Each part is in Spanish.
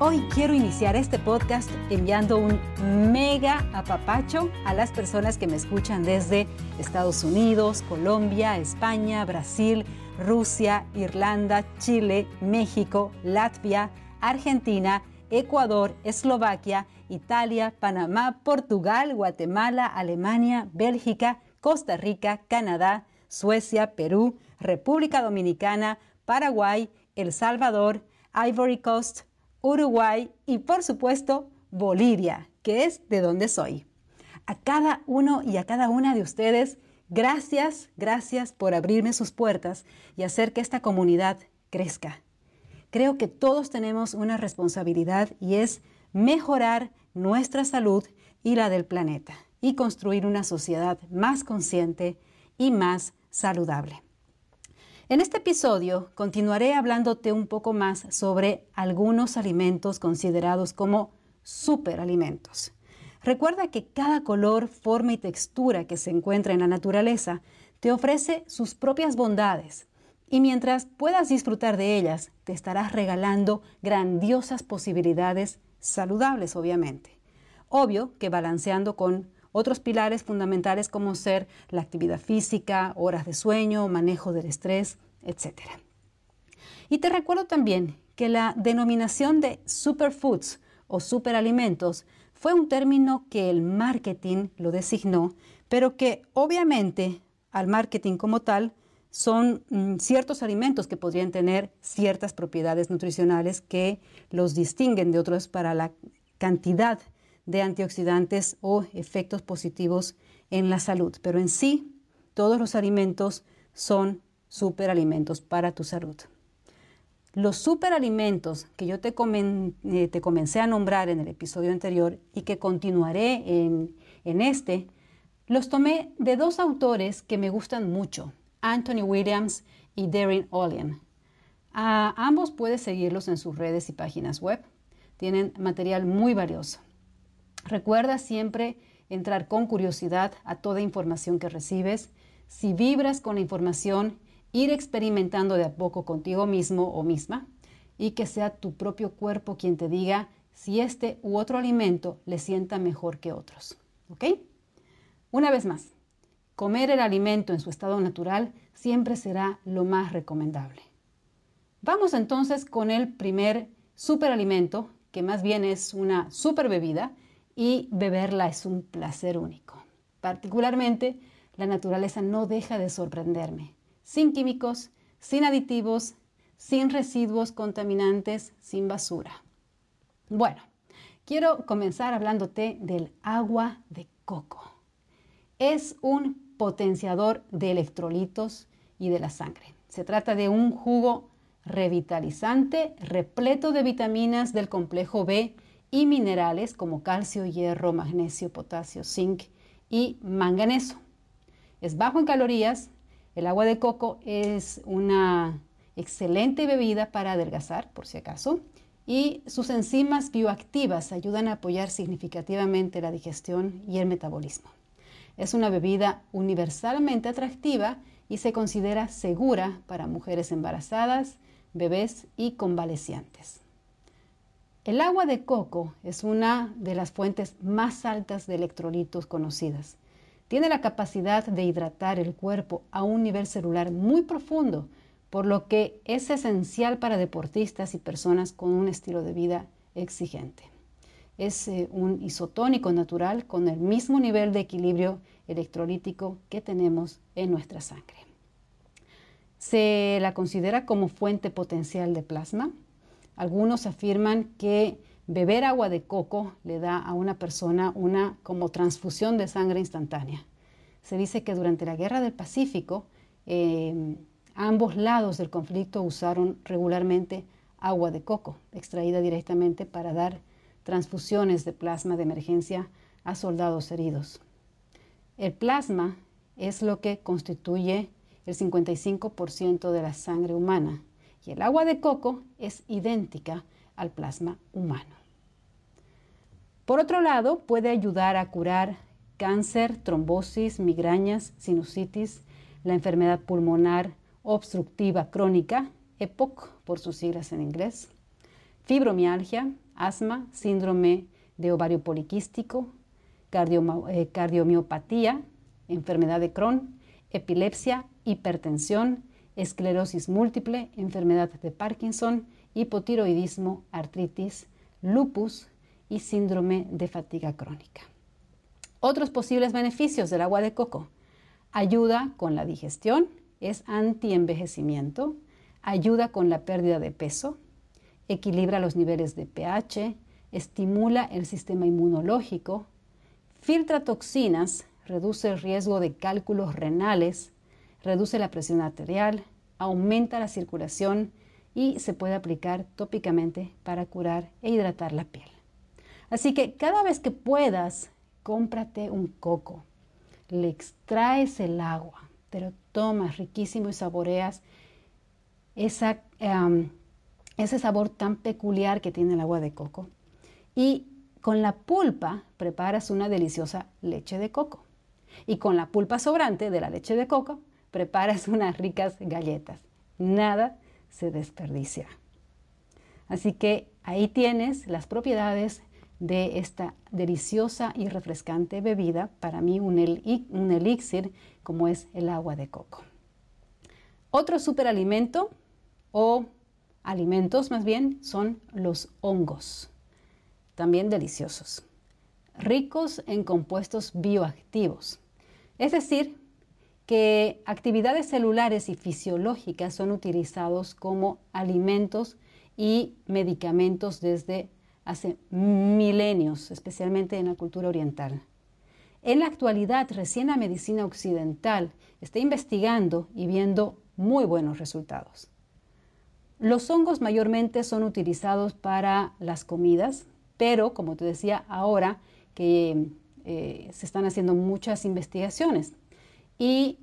Hoy quiero iniciar este podcast enviando un mega apapacho a las personas que me escuchan desde Estados Unidos, Colombia, España, Brasil, Rusia, Irlanda, Chile, México, Latvia, Argentina, Ecuador, Eslovaquia, Italia, Panamá, Portugal, Guatemala, Alemania, Bélgica, Costa Rica, Canadá, Suecia, Perú, República Dominicana, Paraguay, El Salvador, Ivory Coast, Uruguay y por supuesto Bolivia, que es de donde soy. A cada uno y a cada una de ustedes, gracias, gracias por abrirme sus puertas y hacer que esta comunidad crezca. Creo que todos tenemos una responsabilidad y es mejorar nuestra salud y la del planeta y construir una sociedad más consciente y más saludable. En este episodio continuaré hablándote un poco más sobre algunos alimentos considerados como superalimentos. Recuerda que cada color, forma y textura que se encuentra en la naturaleza te ofrece sus propias bondades y mientras puedas disfrutar de ellas, te estarás regalando grandiosas posibilidades saludables, obviamente. Obvio que balanceando con otros pilares fundamentales como ser la actividad física, horas de sueño, manejo del estrés, etc. Y te recuerdo también que la denominación de superfoods o superalimentos fue un término que el marketing lo designó, pero que obviamente al marketing como tal son mm, ciertos alimentos que podrían tener ciertas propiedades nutricionales que los distinguen de otros para la cantidad de antioxidantes o efectos positivos en la salud. Pero en sí, todos los alimentos son superalimentos para tu salud. Los superalimentos que yo te, eh, te, comencé a nombrar en el episodio anterior y que continuaré en, en este, los tomé de dos autores que me gustan mucho, Anthony Williams y Darren Olien. A ambos puedes seguirlos en sus redes y páginas web. Tienen material muy valioso. Recuerda siempre entrar con curiosidad a toda información que recibes. Si vibras con la información, ir experimentando de a poco contigo mismo o misma y que sea tu propio cuerpo quien te diga si este u otro alimento le sienta mejor que otros. ¿Ok? Una vez más, comer el alimento en su estado natural siempre será lo más recomendable. Vamos entonces con el primer superalimento, que más bien es una super bebida y beberla es un placer único. Particularmente, la naturaleza no deja de sorprenderme. Sin químicos, sin aditivos, sin residuos contaminantes, sin basura. Bueno, quiero comenzar hablándote del agua de coco. Es un potenciador de electrolitos y de la sangre. Se trata de un jugo revitalizante repleto de vitaminas del complejo B y minerales como calcio, hierro, magnesio, potasio, zinc y manganeso. Es bajo en calorías. El agua de coco es una excelente bebida para adelgazar, por si acaso, y sus enzimas bioactivas ayudan a apoyar significativamente la digestión y el metabolismo. Es una bebida universalmente atractiva y se considera segura para mujeres embarazadas, bebés y convalecientes. El agua de coco es una de las fuentes más altas de electrolitos conocidas. Tiene la capacidad de hidratar el cuerpo a un nivel celular muy profundo, por lo que es esencial para deportistas y personas con un estilo de vida exigente. Es eh, un isotónico natural con el mismo nivel de equilibrio electrolítico que tenemos en nuestra sangre. Se la considera como fuente potencial de plasma, algunos afirman que beber agua de coco le da a una persona una como transfusión de sangre instantánea. Se dice que durante la Guerra del Pacífico em, ambos lados del conflicto usaron regularmente agua de coco, extraída directamente para dar transfusiones de plasma de emergencia a soldados heridos. El plasma es lo que constituye el 55% de la sangre humana y el agua de coco es idéntica al plasma humano. Por otro lado, puede ayudar a curar cáncer, trombosis, migrañas, sinusitis, la enfermedad pulmonar obstructiva crónica, EPOC por sus siglas en inglés, fibromialgia, asma, síndrome de ovario poliquístico, eh, cardiomiopatía, enfermedad de Crohn, epilepsia, hipertensión, esclerosis múltiple, enfermedad de Parkinson, hipotiroidismo, artritis, lupus y síndrome de fatiga crónica. Otros posibles beneficios del agua de coco. Ayuda con la digestión, es antienvejecimiento, ayuda con la pérdida de peso, equilibra los niveles de pH, estimula el sistema inmunológico, filtra toxinas, reduce el riesgo de cálculos renales, reduce la presión arterial, aumenta la circulación y se puede aplicar tópicamente para curar e hidratar la piel. Así que cada vez que puedas, cómprate un coco, le extraes el agua, te lo tomas riquísimo y saboreas ese sabor tan peculiar que tiene el agua de coco. Y con la pulpa preparas una deliciosa leche de coco. Y con la pulpa sobrante de la leche de coco preparas unas ricas galletas. Nada se desperdicia. Así que ahí tienes las propiedades de esta deliciosa y refrescante bebida, para mí un, elixir como es el agua de coco. Otro superalimento o alimentos más bien son los hongos, también deliciosos, ricos en compuestos bioactivos, es decir, que actividades celulares y fisiológicas son utilizados como alimentos y medicamentos desde hace milenios, especialmente en la cultura oriental. En la actualidad, recién la medicina occidental está investigando y viendo muy buenos resultados. Los hongos mayormente son utilizados para las comidas, pero como te decía ahora que eh, se están haciendo muchas investigaciones y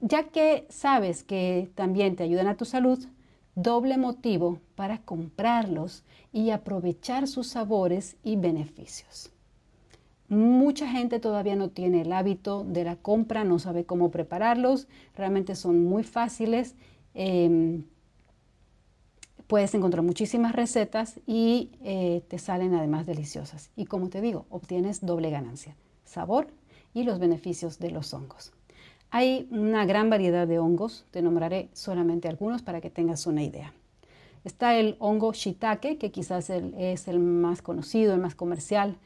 ya que sabes que también te ayudan a tu salud, doble motivo para comprarlos y aprovechar sus sabores y beneficios. Mucha gente todavía no tiene el hábito de la compra, no sabe cómo prepararlos, realmente son muy fáciles. Em, puedes encontrar muchísimas recetas y eh, te salen además deliciosas. Y como te digo, obtienes doble ganancia, sabor y los beneficios de los hongos. Hay una gran variedad de hongos, te nombraré solamente algunos para que tengas una idea. Está el hongo shiitake, que quizás es el más conocido, el más comercial.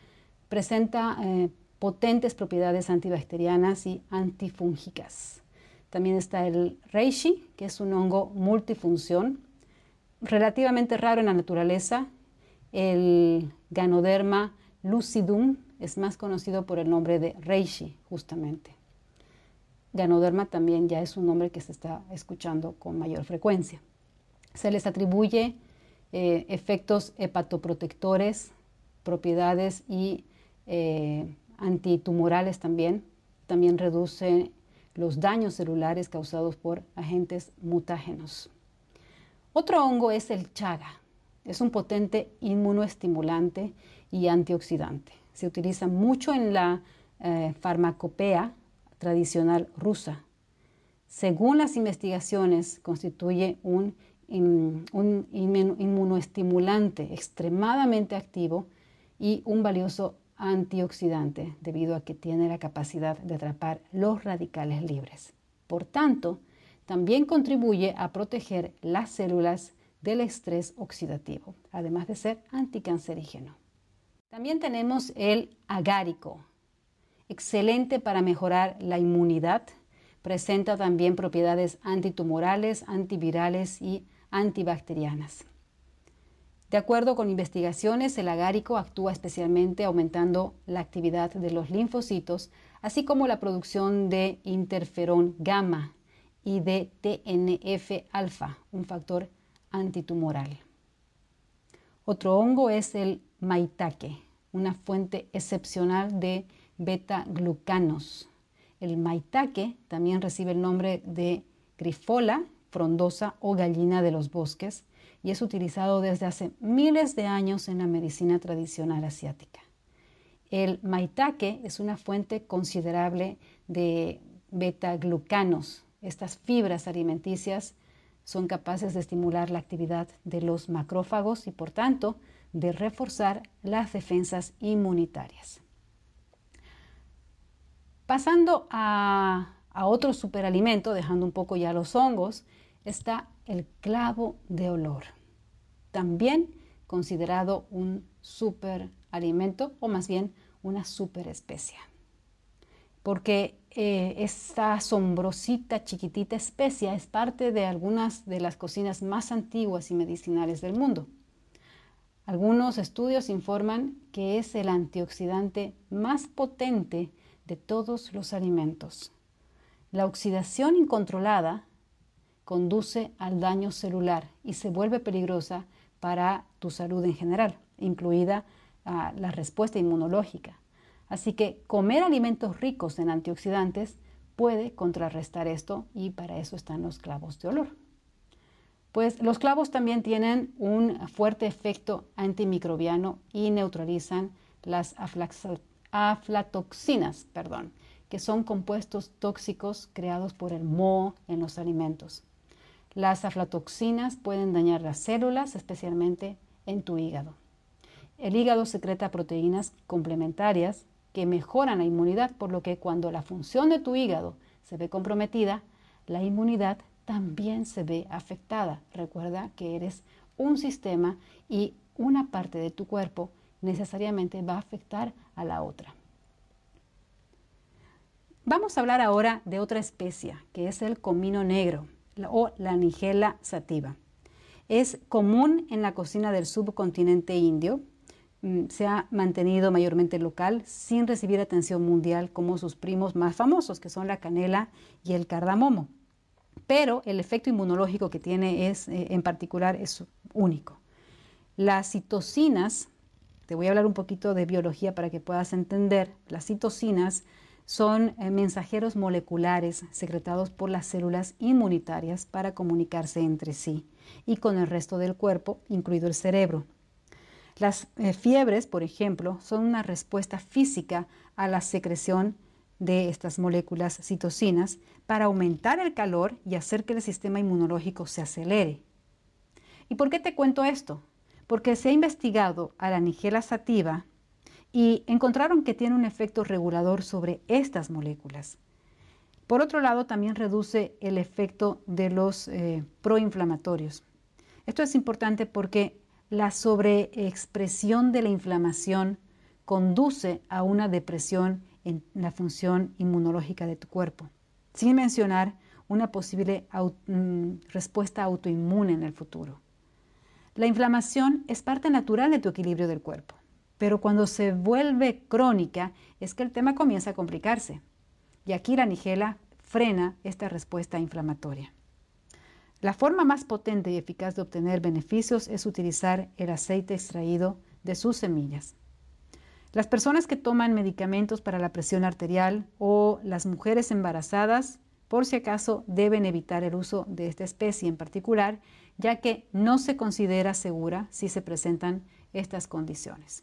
Presenta eh, potentes propiedades antibacterianas y antifúngicas. También está el reishi, que es un hongo multifunción, relativamente raro en la naturaleza. El Ganoderma lucidum es más conocido por el nombre de reishi, justamente. Ganoderma también ya es un nombre que se está escuchando con mayor frecuencia. Se les atribuye eh, efectos hepatoprotectores, propiedades y eh, antitumorales también. También reduce los daños celulares causados por agentes mutágenos. Otro hongo es el chaga. Es un potente inmunoestimulante y antioxidante. Se utiliza mucho en la eh, farmacopea tradicional rusa. Según las investigaciones, constituye un, un inmunoestimulante extremadamente activo y un valioso antioxidante debido a que tiene la capacidad de atrapar los radicales libres. Por tanto, también contribuye a proteger las células del estrés oxidativo, además de ser anticancerígeno. También tenemos el agárico, excelente para mejorar la inmunidad. Presenta también propiedades antitumorales, antivirales y antibacterianas. De acuerdo con investigaciones, el agárico actúa especialmente aumentando la actividad de los linfocitos, así como la producción de interferón gamma y de TNF-alfa, un factor antitumoral. Otro hongo es el maitake, una fuente excepcional de beta-glucanos. El maitake también recibe el nombre de grifola frondosa o gallina de los bosques y es utilizado desde hace miles de años en la medicina tradicional asiática. El maitake es una fuente considerable de beta-glucanos. Estas fibras alimenticias son capaces de estimular la actividad de los macrófagos y por tanto de reforzar las defensas inmunitarias. Pasando a, otro superalimento, dejando un poco ya los hongos, está el clavo de olor, también considerado un superalimento o más bien una superespecia. Porque eh, esta asombrosita chiquitita especia es parte de algunas de las cocinas más antiguas y medicinales del mundo. Algunos estudios informan que es el antioxidante más potente de todos los alimentos. La oxidación incontrolada conduce al daño celular y se vuelve peligrosa para tu salud en general, incluida ah, la respuesta inmunológica. Así que comer alimentos ricos en antioxidantes puede contrarrestar esto y para eso están los clavos de olor. Pues los clavos también tienen un fuerte efecto antimicrobiano y neutralizan las aflatoxinas, perdón, que son compuestos tóxicos creados por el moho en los alimentos. Las aflatoxinas pueden dañar las células, especialmente en tu hígado. El hígado secreta proteínas complementarias que mejoran la inmunidad, por lo que cuando la función de tu hígado se ve comprometida, la inmunidad también se ve afectada. Recuerda que eres un sistema y una parte de tu cuerpo necesariamente va a afectar a la otra. Vamos a hablar ahora de otra especie, que es el comino negro o la nigella sativa. Es común en la cocina del subcontinente indio. Mm, se ha mantenido mayormente local sin recibir atención mundial como sus primos más famosos, que son la canela y el cardamomo. Pero el efecto inmunológico que tiene es, eh, en particular es único. Las citocinas, te voy a hablar un poquito de biología para que puedas entender, las citocinas son eh, mensajeros moleculares secretados por las células inmunitarias para comunicarse entre sí y con el resto del cuerpo, incluido el cerebro. Las eh, fiebres, por ejemplo, son una respuesta física a la secreción de estas moléculas citocinas para aumentar el calor y hacer que el sistema inmunológico se acelere. ¿Y por qué te cuento esto? Porque se ha investigado a la nigela sativa y encontraron que tiene un efecto regulador sobre estas moléculas. Por otro lado, también reduce el efecto de los eh, proinflamatorios. Esto es importante porque la sobreexpresión de la inflamación conduce a una depresión en la función inmunológica de tu cuerpo, sin mencionar una posible mm, respuesta autoinmune en el futuro. La inflamación es parte natural de tu equilibrio del cuerpo. Pero cuando se vuelve crónica es que el tema comienza a complicarse. Y aquí la nigela frena esta respuesta inflamatoria. La forma más potente y eficaz de obtener beneficios es utilizar el aceite extraído de sus semillas. Las personas que toman medicamentos para la presión arterial o las mujeres embarazadas, por si acaso, deben evitar el uso de esta especie en particular, ya que no se considera segura si se presentan estas condiciones.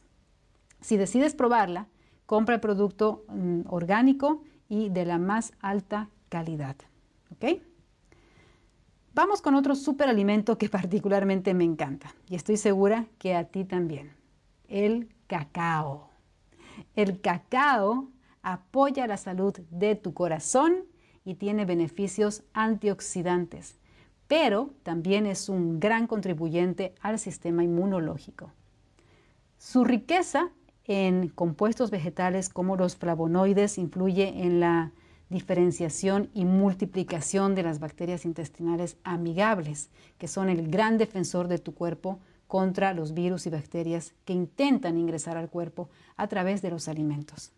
Si decides probarla, compra el producto mm, orgánico y de la más alta calidad. Vamos con otro superalimento que particularmente me encanta y estoy segura que a ti también. El cacao. El cacao apoya la salud de tu corazón y tiene beneficios antioxidantes, pero también es un gran contribuyente al sistema inmunológico. Su riqueza en compuestos vegetales como los flavonoides influye en la diferenciación y multiplicación de las bacterias intestinales amigables, que son el gran defensor de tu cuerpo contra los virus y bacterias que intentan ingresar al cuerpo a través de los alimentos.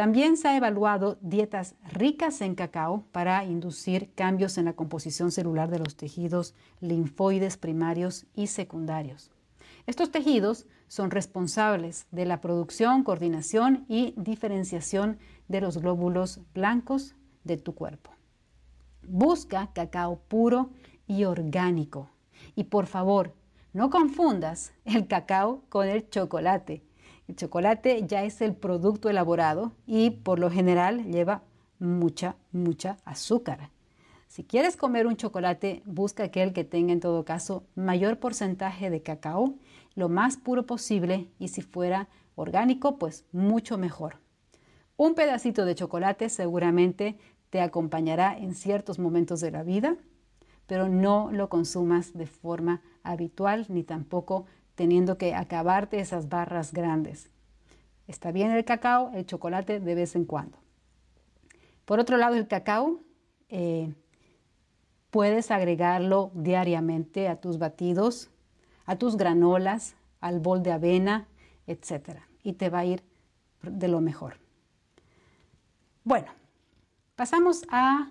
También se ha evaluado dietas ricas en cacao para inducir cambios en la composición celular de los tejidos linfoides primarios y secundarios. Estos tejidos son responsables de la producción, coordinación y diferenciación de los glóbulos blancos de tu cuerpo. Busca cacao puro y orgánico. Y por favor, no confundas el cacao con el chocolate. El chocolate ya es el producto elaborado y por lo general lleva mucha, mucha azúcar. Si quieres comer un chocolate, busca aquel que tenga en todo caso mayor porcentaje de cacao, lo más puro posible y si fuera orgánico, pues mucho mejor. Un pedacito de chocolate seguramente te acompañará en ciertos momentos de la vida, pero no lo consumas de forma habitual ni tampoco teniendo que acabarte esas barras grandes. Está bien el cacao, el chocolate de vez en cuando. Por otro lado, el cacao eh, puedes agregarlo diariamente a tus batidos, a tus granolas, al bol de avena, etc. Y te va a ir de lo mejor. Bueno, pasamos a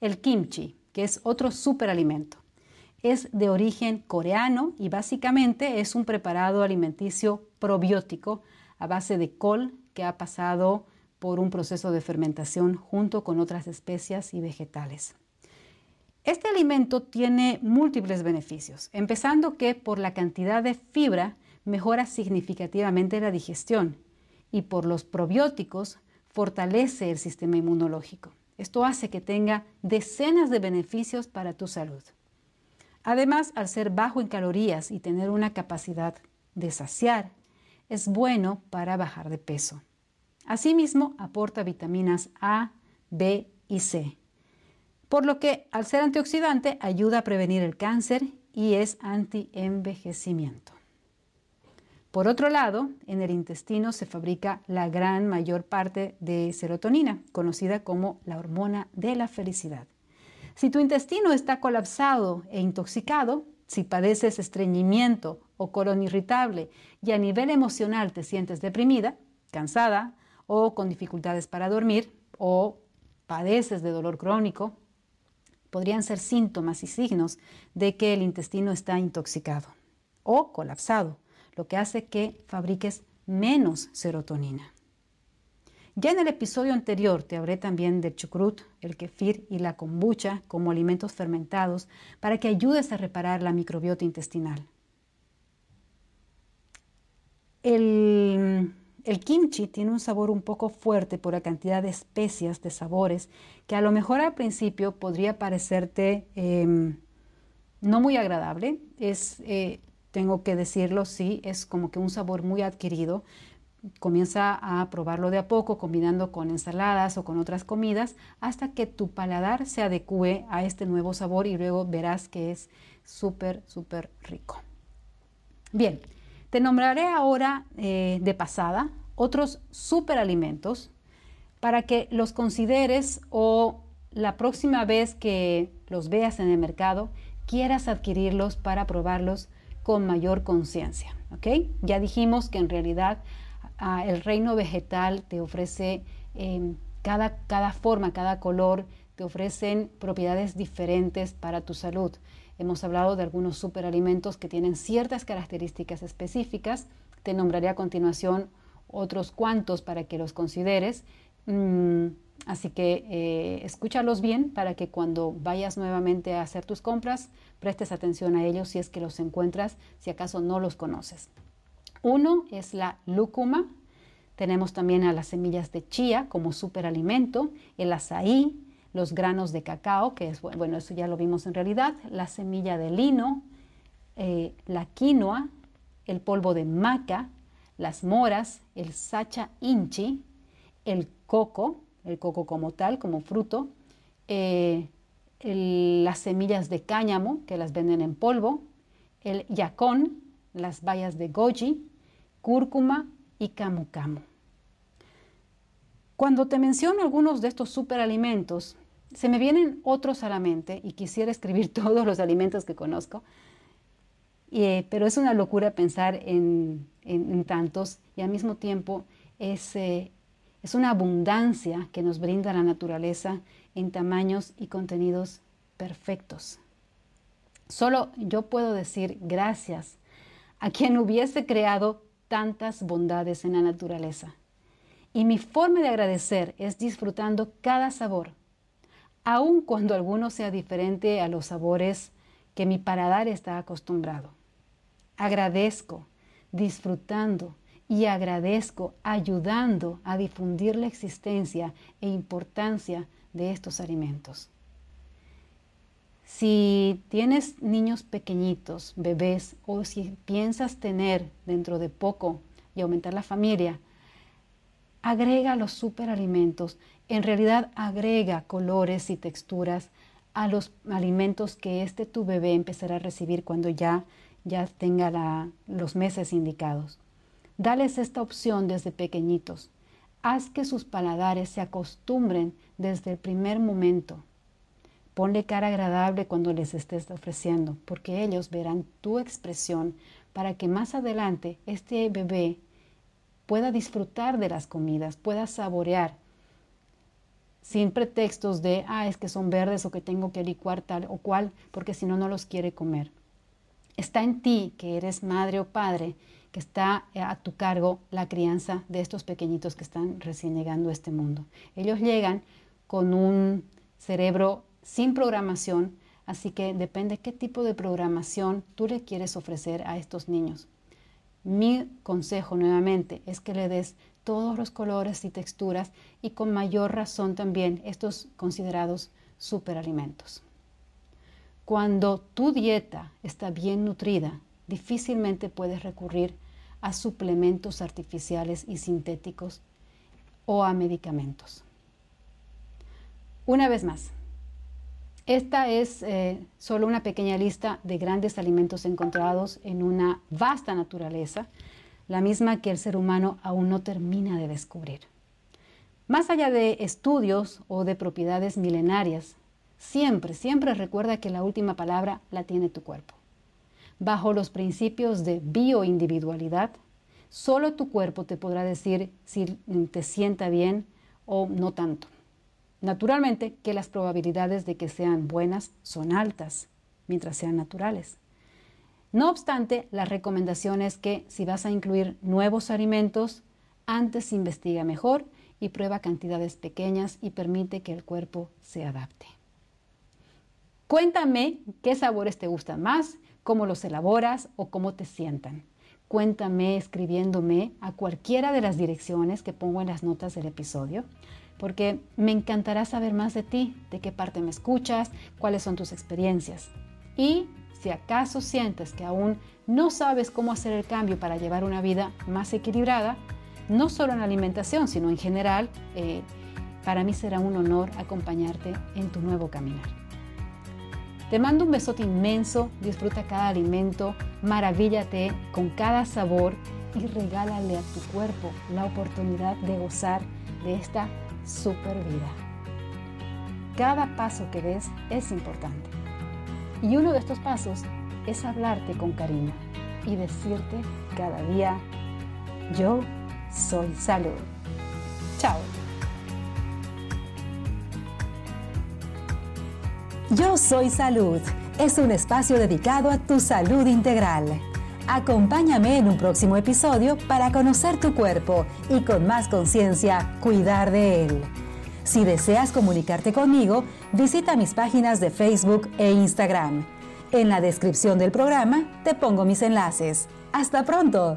el kimchi, que es otro superalimento. Es de origen coreano y básicamente es un preparado alimenticio probiótico a base de col que ha pasado por un proceso de fermentación junto con otras especias y vegetales. Este alimento tiene múltiples beneficios, empezando que por la cantidad de fibra mejora significativamente la digestión y por los probióticos fortalece el sistema inmunológico. Esto hace que tenga decenas de beneficios para tu salud. Además, al ser bajo en calorías y tener una capacidad de saciar, es bueno para bajar de peso. Asimismo, aporta vitaminas A, B y C, por lo que al ser antioxidante ayuda a prevenir el cáncer y es anti-envejecimiento. Por otro lado, en el intestino se fabrica la gran mayor parte de serotonina, conocida como la hormona de la felicidad. Si tu intestino está colapsado e intoxicado, si padeces estreñimiento o colon irritable y a nivel emocional te sientes deprimida, cansada, o con dificultades para dormir o padeces de dolor crónico, podrían ser síntomas y signos de que el intestino está intoxicado o colapsado, lo que hace que fabriques menos serotonina. Ya en el episodio anterior te hablé también del chucrut, el kefir y la kombucha como alimentos fermentados para que ayudes a reparar la microbiota intestinal. El el kimchi tiene un sabor un poco fuerte por la cantidad de especias, de sabores, que a lo mejor al principio podría parecerte em, no muy agradable. Es, eh, tengo que decirlo, sí, es como que un sabor muy adquirido. Comienza a probarlo de a poco, combinando con ensaladas o con otras comidas, hasta que tu paladar se adecue a este nuevo sabor y luego verás que es súper, súper rico. Bien, te nombraré ahora eh, de pasada otros superalimentos para que los consideres o la próxima vez que los veas en el mercado quieras adquirirlos para probarlos con mayor conciencia. Ya dijimos que en realidad el reino vegetal te ofrece em, cada, cada forma, cada color, te ofrecen propiedades diferentes para tu salud. Hemos hablado de algunos superalimentos que tienen ciertas características específicas. Te nombraré a continuación otros cuantos para que los consideres. Mm, así que eh, escúchalos bien para que cuando vayas nuevamente a hacer tus compras prestes atención a ellos si es que los encuentras, si acaso no los conoces. Uno es la lúcuma. Tenemos también a las semillas de chía como superalimento, el azaí, los granos de cacao, que es, bueno, eso ya lo vimos en realidad, la semilla de lino, eh, la quinoa, el polvo de maca, las moras, el sacha inchi, el coco, el coco como tal, como fruto, eh, las semillas de cáñamo, que las venden en polvo, el yacón, las bayas de goji, cúrcuma y camu camu. Cuando te menciono algunos de estos superalimentos, se me vienen otros a la mente y quisiera escribir todos los alimentos que conozco, eh, pero es una locura pensar en, tantos y al mismo tiempo es, eh, es una abundancia que nos brinda la naturaleza en tamaños y contenidos perfectos. Solo yo puedo decir gracias a quien hubiese creado tantas bondades en la naturaleza. Y mi forma de agradecer es disfrutando cada sabor, aun cuando alguno sea diferente a los sabores que mi paladar está acostumbrado. Agradezco disfrutando y agradezco ayudando a difundir la existencia e importancia de estos alimentos. Si tienes niños pequeñitos, bebés, o si piensas tener dentro de poco y aumentar la familia, agrega los superalimentos. En realidad agrega colores y texturas a los alimentos que este tu bebé empezará a recibir cuando ya, ya tenga los meses indicados. Dales esta opción desde pequeñitos. Haz que sus paladares se acostumbren desde el primer momento. Ponle cara agradable cuando les estés ofreciendo, porque ellos verán tu expresión para que más adelante este bebé pueda disfrutar de las comidas, pueda saborear, sin pretextos de, ah, es que son verdes o que tengo que licuar tal o cual, porque si no, no los quiere comer. Está en ti, que eres madre o padre, que está a tu cargo la crianza de estos pequeñitos que están recién llegando a este mundo. Ellos llegan con un cerebro sin programación, así que depende qué tipo de programación tú le quieres ofrecer a estos niños. Mi consejo nuevamente es que le des todos los colores y texturas y con mayor razón también estos considerados superalimentos. Cuando tu dieta está bien nutrida, difícilmente puedes recurrir a suplementos artificiales y sintéticos o a medicamentos. Una vez más, esta es eh, solo una pequeña lista de grandes alimentos encontrados en una vasta naturaleza, la misma que el ser humano aún no termina de descubrir. Más allá de estudios o de propiedades milenarias, siempre, siempre recuerda que la última palabra la tiene tu cuerpo. Bajo los principios de bioindividualidad, solo tu cuerpo te podrá decir si te sienta bien o no tanto. Naturalmente que las probabilidades de que sean buenas son altas, mientras sean naturales. No obstante, la recomendación es que si vas a incluir nuevos alimentos, antes investiga mejor y prueba cantidades pequeñas y permite que el cuerpo se adapte. Cuéntame qué sabores te gustan más, cómo los elaboras o cómo te sientan. Cuéntame escribiéndome a cualquiera de las direcciones que pongo en las notas del episodio porque me encantará saber más de ti, de qué parte me escuchas, cuáles son tus experiencias. Y si acaso sientes que aún no sabes cómo hacer el cambio para llevar una vida más equilibrada, no solo en alimentación, sino en general, eh, para mí será un honor acompañarte en tu nuevo caminar. Te mando un besote inmenso, disfruta cada alimento, maravíllate con cada sabor y regálale a tu cuerpo la oportunidad de gozar de esta super vida. Cada paso que des es importante. Y uno de estos pasos es hablarte con cariño y decirte cada día, yo soy salud. Chao. Yo soy salud. Es un espacio dedicado a tu salud integral. Acompáñame en un próximo episodio para conocer tu cuerpo y con más conciencia cuidar de él. Si deseas comunicarte conmigo, visita mis páginas de Facebook e Instagram. En la descripción del programa te pongo mis enlaces. ¡Hasta pronto!